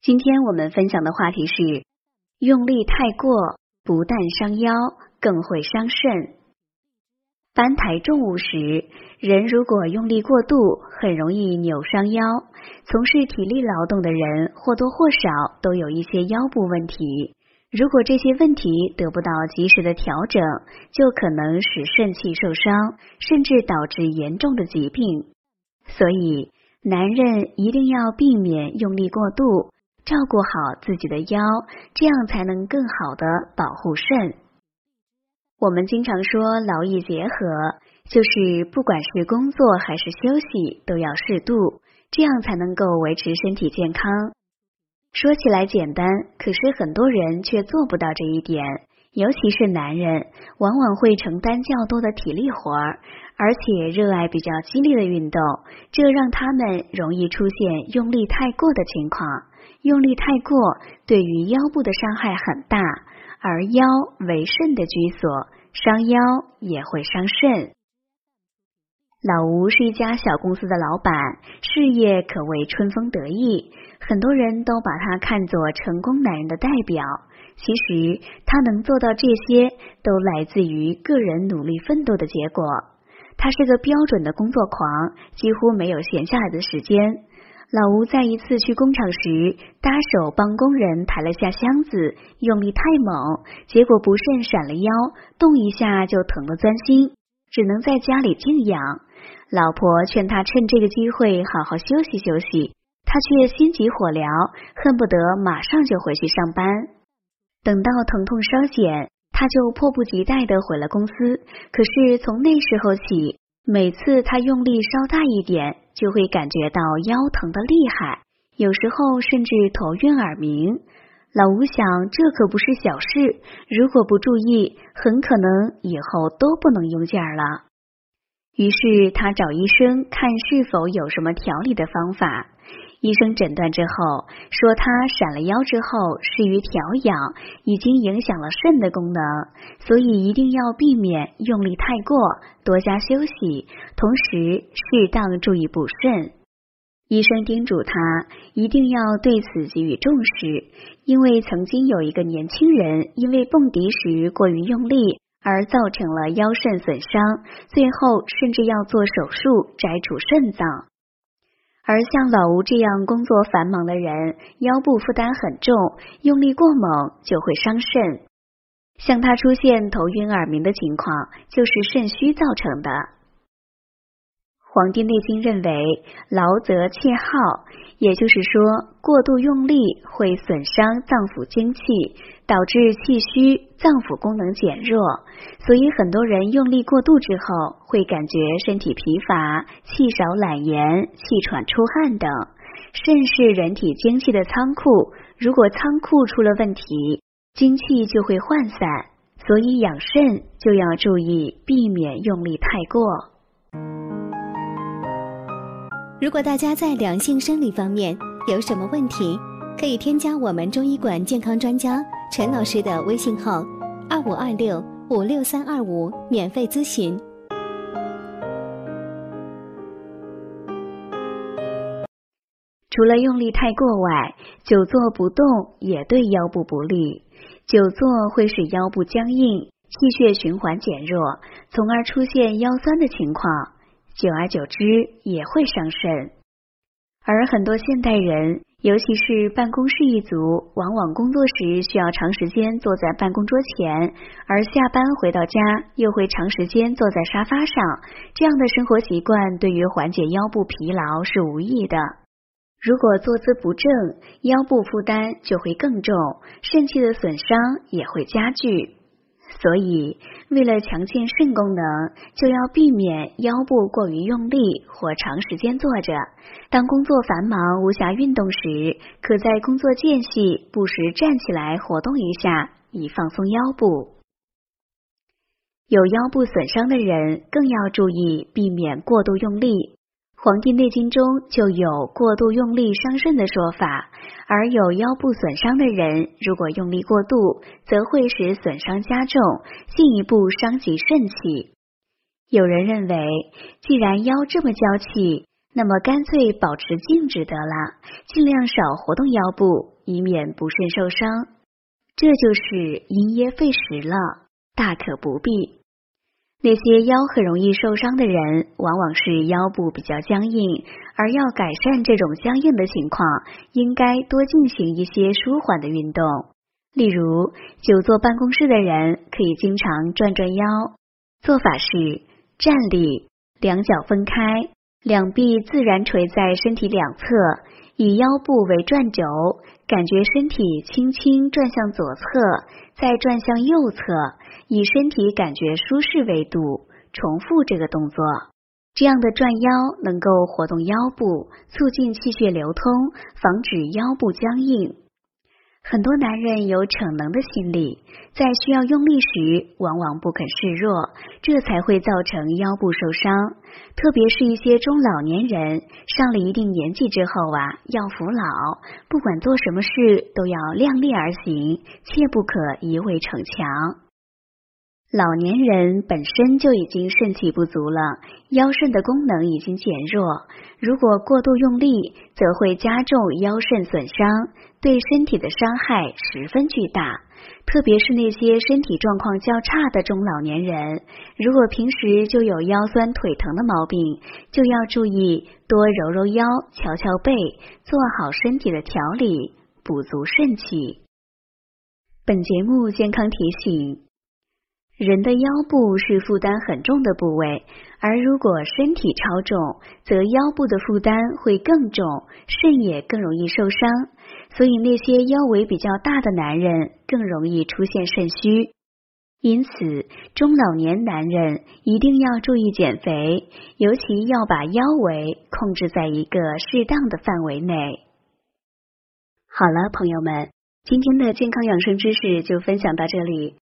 今天我们分享的话题是：用力太过，不但伤腰，更会伤肾。搬抬重物时，人如果用力过度，很容易扭伤腰。从事体力劳动的人或多或少都有一些腰部问题。如果这些问题得不到及时的调整，就可能使肾气受伤，甚至导致严重的疾病。所以，男人一定要避免用力过度，照顾好自己的腰，这样才能更好的保护肾。我们经常说劳逸结合，就是不管是工作还是休息，都要适度，这样才能够维持身体健康。说起来简单，可是很多人却做不到这一点，尤其是男人，往往会承担较多的体力活儿，而且热爱比较激烈的运动，这让他们容易出现用力太过的情况。用力太过对于腰部的伤害很大，而腰为肾的居所，伤腰也会伤肾。老吴是一家小公司的老板，事业可谓春风得意，很多人都把他看作成功男人的代表。其实他能做到这些，都来自于个人努力奋斗的结果。他是个标准的工作狂，几乎没有闲下来的时间。老吴在一次去工厂时，搭手帮工人抬了下箱子，用力太猛，结果不慎闪了腰，动一下就疼得钻心，只能在家里静养。老婆劝他趁这个机会好好休息休息，他却心急火燎，恨不得马上就回去上班。等到疼痛稍减，他就迫不及待的回了公司。可是从那时候起，每次他用力稍大一点，就会感觉到腰疼的厉害，有时候甚至头晕耳鸣。老吴想，这可不是小事，如果不注意，很可能以后都不能用劲儿了。于是他找医生看是否有什么调理的方法。医生诊断之后说，他闪了腰之后适于调养，已经影响了肾的功能，所以一定要避免用力太过，多加休息，同时适当注意补肾。医生叮嘱他一定要对此给予重视，因为曾经有一个年轻人因为蹦迪时过于用力。而造成了腰肾损伤，最后甚至要做手术摘除肾脏。而像老吴这样工作繁忙的人，腰部负担很重，用力过猛就会伤肾。像他出现头晕耳鸣的情况，就是肾虚造成的。《黄帝内经》认为，劳则气耗，也就是说，过度用力会损伤脏腑精气，导致气虚，脏腑功能减弱。所以，很多人用力过度之后，会感觉身体疲乏、气少、懒言、气喘、出汗等。肾是人体精气的仓库，如果仓库出了问题，精气就会涣散。所以，养肾就要注意避免用力太过。如果大家在两性生理方面有什么问题，可以添加我们中医馆健康专家陈老师的微信号：二五二六五六三二五，免费咨询。除了用力太过外，久坐不动也对腰部不利。久坐会使腰部僵硬，气血循环减弱，从而出现腰酸的情况。久而久之也会伤肾，而很多现代人，尤其是办公室一族，往往工作时需要长时间坐在办公桌前，而下班回到家又会长时间坐在沙发上，这样的生活习惯对于缓解腰部疲劳是无益的。如果坐姿不正，腰部负担就会更重，肾气的损伤也会加剧。所以，为了强健肾功能，就要避免腰部过于用力或长时间坐着。当工作繁忙无暇运动时，可在工作间隙不时站起来活动一下，以放松腰部。有腰部损伤的人更要注意避免过度用力。《黄帝内经》中就有过度用力伤肾的说法，而有腰部损伤的人，如果用力过度，则会使损伤加重，进一步伤及肾气。有人认为，既然腰这么娇气，那么干脆保持静止得了，尽量少活动腰部，以免不慎受伤。这就是因噎废食了，大可不必。那些腰很容易受伤的人，往往是腰部比较僵硬，而要改善这种僵硬的情况，应该多进行一些舒缓的运动。例如，久坐办公室的人可以经常转转腰。做法是站立，两脚分开，两臂自然垂在身体两侧，以腰部为转轴，感觉身体轻轻转向左侧，再转向右侧。以身体感觉舒适为度，重复这个动作。这样的转腰能够活动腰部，促进气血流通，防止腰部僵硬。很多男人有逞能的心理，在需要用力时，往往不肯示弱，这才会造成腰部受伤。特别是一些中老年人，上了一定年纪之后啊，要服老，不管做什么事都要量力而行，切不可一味逞强。老年人本身就已经肾气不足了，腰肾的功能已经减弱，如果过度用力，则会加重腰肾损伤，对身体的伤害十分巨大。特别是那些身体状况较差的中老年人，如果平时就有腰酸腿疼的毛病，就要注意多揉揉腰、敲敲背，做好身体的调理，补足肾气。本节目健康提醒。人的腰部是负担很重的部位，而如果身体超重，则腰部的负担会更重，肾也更容易受伤。所以那些腰围比较大的男人更容易出现肾虚。因此，中老年男人一定要注意减肥，尤其要把腰围控制在一个适当的范围内。好了，朋友们，今天的健康养生知识就分享到这里。